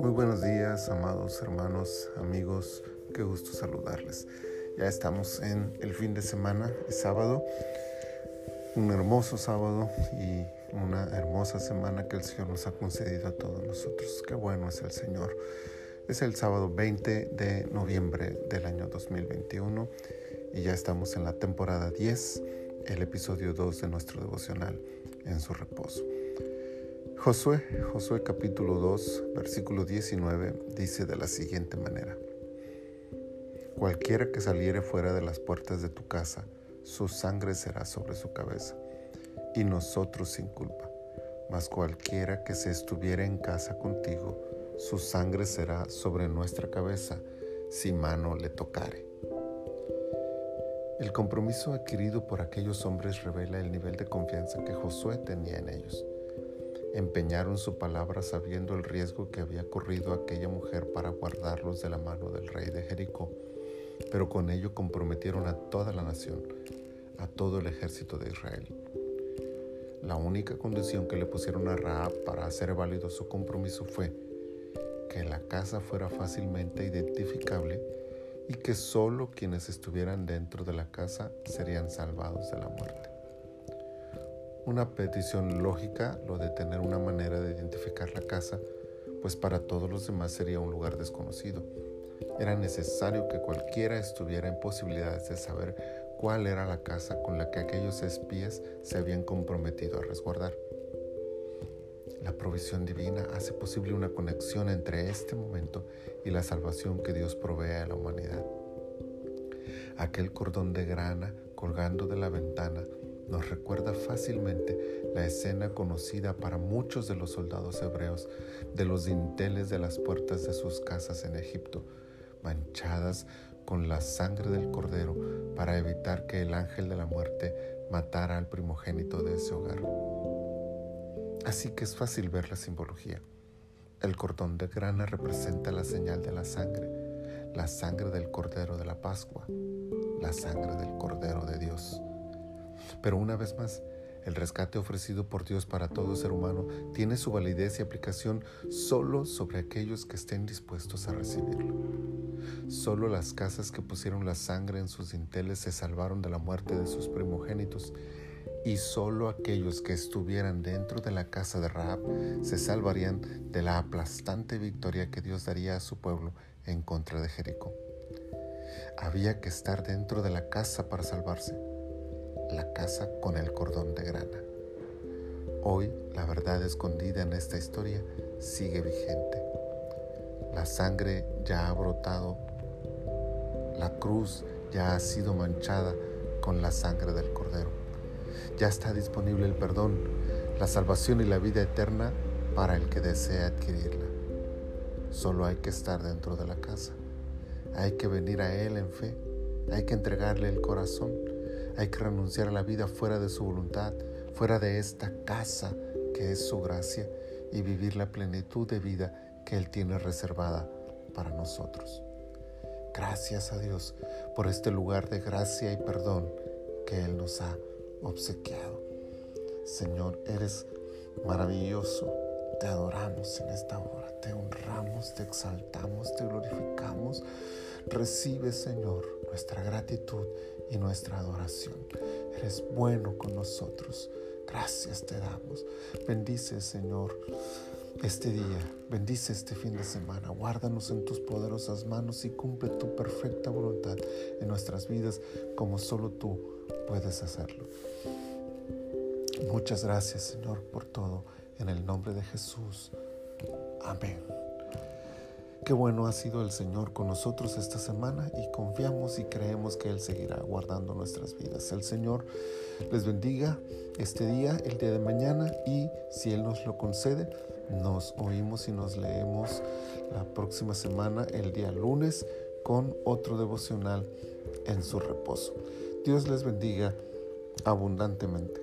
Muy buenos días, amados hermanos, amigos, qué gusto saludarles. Ya estamos en el fin de semana, es sábado, un hermoso sábado y una hermosa semana que el Señor nos ha concedido a todos nosotros. Qué bueno es el Señor. Es el sábado 20 de noviembre del año 2021 y ya estamos en la temporada 10, el episodio 2 de nuestro devocional en su reposo. Josué, Josué capítulo 2, versículo 19 dice de la siguiente manera. Cualquiera que saliere fuera de las puertas de tu casa, su sangre será sobre su cabeza, y nosotros sin culpa. Mas cualquiera que se estuviera en casa contigo, su sangre será sobre nuestra cabeza, si mano le tocare. El compromiso adquirido por aquellos hombres revela el nivel de confianza que Josué tenía en ellos empeñaron su palabra sabiendo el riesgo que había corrido aquella mujer para guardarlos de la mano del rey de Jericó, pero con ello comprometieron a toda la nación, a todo el ejército de Israel. La única condición que le pusieron a Raab para hacer válido su compromiso fue que la casa fuera fácilmente identificable y que solo quienes estuvieran dentro de la casa serían salvados de la muerte. Una petición lógica lo de tener una manera de identificar la casa, pues para todos los demás sería un lugar desconocido. Era necesario que cualquiera estuviera en posibilidades de saber cuál era la casa con la que aquellos espías se habían comprometido a resguardar. La provisión divina hace posible una conexión entre este momento y la salvación que Dios provee a la humanidad. Aquel cordón de grana colgando de la ventana nos recuerda fácilmente la escena conocida para muchos de los soldados hebreos de los dinteles de las puertas de sus casas en Egipto, manchadas con la sangre del cordero para evitar que el ángel de la muerte matara al primogénito de ese hogar. Así que es fácil ver la simbología. El cordón de grana representa la señal de la sangre, la sangre del cordero de la Pascua, la sangre del cordero de Dios. Pero una vez más, el rescate ofrecido por Dios para todo ser humano tiene su validez y aplicación solo sobre aquellos que estén dispuestos a recibirlo. Solo las casas que pusieron la sangre en sus dinteles se salvaron de la muerte de sus primogénitos y solo aquellos que estuvieran dentro de la casa de Rahab se salvarían de la aplastante victoria que Dios daría a su pueblo en contra de Jericó. Había que estar dentro de la casa para salvarse la casa con el cordón de grana. Hoy la verdad escondida en esta historia sigue vigente. La sangre ya ha brotado, la cruz ya ha sido manchada con la sangre del cordero. Ya está disponible el perdón, la salvación y la vida eterna para el que desea adquirirla. Solo hay que estar dentro de la casa. Hay que venir a Él en fe. Hay que entregarle el corazón hay que renunciar a la vida fuera de su voluntad, fuera de esta casa que es su gracia y vivir la plenitud de vida que Él tiene reservada para nosotros. Gracias a Dios por este lugar de gracia y perdón que Él nos ha obsequiado. Señor, eres maravilloso. Te adoramos en esta hora, te honramos, te exaltamos, te glorificamos. Recibe, Señor, nuestra gratitud y nuestra adoración. Eres bueno con nosotros. Gracias te damos. Bendice, Señor, este día. Bendice este fin de semana. Guárdanos en tus poderosas manos y cumple tu perfecta voluntad en nuestras vidas como solo tú puedes hacerlo. Muchas gracias, Señor, por todo. En el nombre de Jesús. Amén. Qué bueno ha sido el Señor con nosotros esta semana y confiamos y creemos que Él seguirá guardando nuestras vidas. El Señor les bendiga este día, el día de mañana y si Él nos lo concede, nos oímos y nos leemos la próxima semana, el día lunes, con otro devocional en su reposo. Dios les bendiga abundantemente.